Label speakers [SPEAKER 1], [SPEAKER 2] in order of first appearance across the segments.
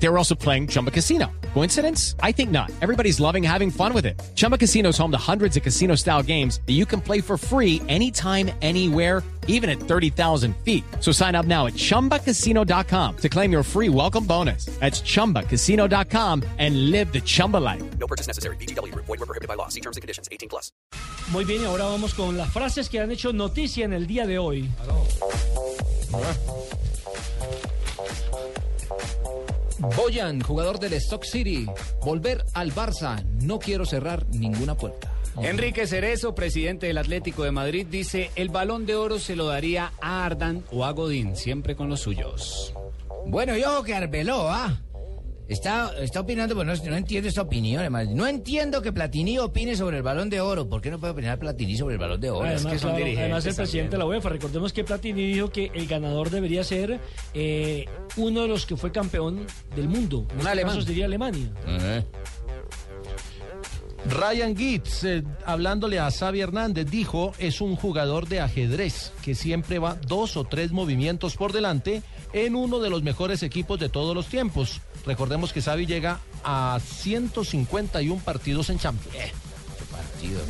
[SPEAKER 1] They were also playing Chumba Casino. Coincidence? I think not. Everybody's loving having fun with it. Chumba Casino is home to hundreds of casino style games that you can play for free anytime, anywhere, even at 30,000 feet. So sign up now at chumbacasino.com to claim your free welcome bonus. That's chumbacasino.com and live the Chumba life.
[SPEAKER 2] No purchase necessary. BGW. Void were prohibited by law. See terms and conditions. 18 plus.
[SPEAKER 3] Muy bien, ahora vamos con las frases que han hecho noticia en el día de hoy.
[SPEAKER 4] Boyan, jugador del Stock City, volver al Barça. No quiero cerrar ninguna puerta.
[SPEAKER 5] Enrique Cerezo, presidente del Atlético de Madrid, dice el balón de oro se lo daría a Ardan o a Godín, siempre con los suyos.
[SPEAKER 6] Bueno, yo que Arbeloa está, está opinando, pero no, no entiendo esta opinión. además. No entiendo que Platini opine sobre el balón de oro. ¿Por qué no puede opinar Platini sobre el balón de oro?
[SPEAKER 3] Además,
[SPEAKER 5] que son
[SPEAKER 3] claro, además el presidente
[SPEAKER 5] también.
[SPEAKER 3] de la UEFA, recordemos que Platini dijo que el ganador debería ser eh, uno de los que fue campeón del mundo. En este
[SPEAKER 4] alemán.
[SPEAKER 3] caso sería Alemania.
[SPEAKER 6] Ajá.
[SPEAKER 7] Ryan Giggs, eh, hablándole a Xavi Hernández, dijo, es un jugador de ajedrez que siempre va dos o tres movimientos por delante en uno de los mejores equipos de todos los tiempos. Recordemos que Xavi llega a 151 partidos en Champions.
[SPEAKER 6] Partido.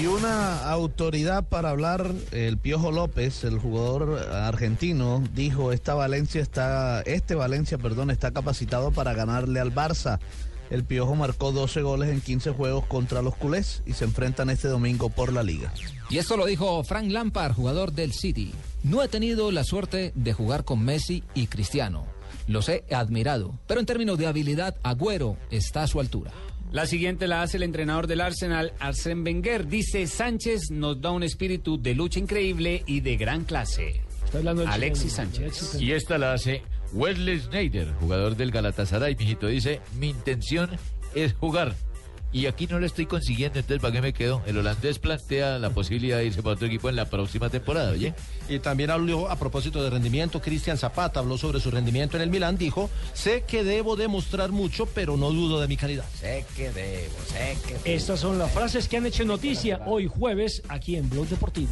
[SPEAKER 8] Y una autoridad para hablar, el Piojo López, el jugador argentino, dijo esta Valencia está, este Valencia, perdón, está capacitado para ganarle al Barça. El Piojo marcó 12 goles en 15 juegos contra los culés y se enfrentan este domingo por la liga.
[SPEAKER 4] Y esto lo dijo Frank Lampard, jugador del City. No he tenido la suerte de jugar con Messi y Cristiano. Los he admirado, pero en términos de habilidad, Agüero está a su altura.
[SPEAKER 5] La siguiente la hace el entrenador del Arsenal, Arsène Wenger. Dice Sánchez nos da un espíritu de lucha increíble y de gran clase.
[SPEAKER 3] Alexis Sánchez.
[SPEAKER 9] Y esta la hace Wesley Snyder, jugador del Galatasaray, mijito. Dice, mi intención es jugar. Y aquí no lo estoy consiguiendo, entonces ¿para qué me quedo? El holandés plantea la posibilidad de irse para otro equipo en la próxima temporada, ¿oye?
[SPEAKER 7] Y también habló a propósito de rendimiento, Cristian Zapata habló sobre su rendimiento en el Milán, dijo, sé que debo demostrar mucho, pero no dudo de mi calidad.
[SPEAKER 6] Sé que debo, sé que debo.
[SPEAKER 3] Estas son las frases que han hecho noticia hoy jueves aquí en Blog Deportivo.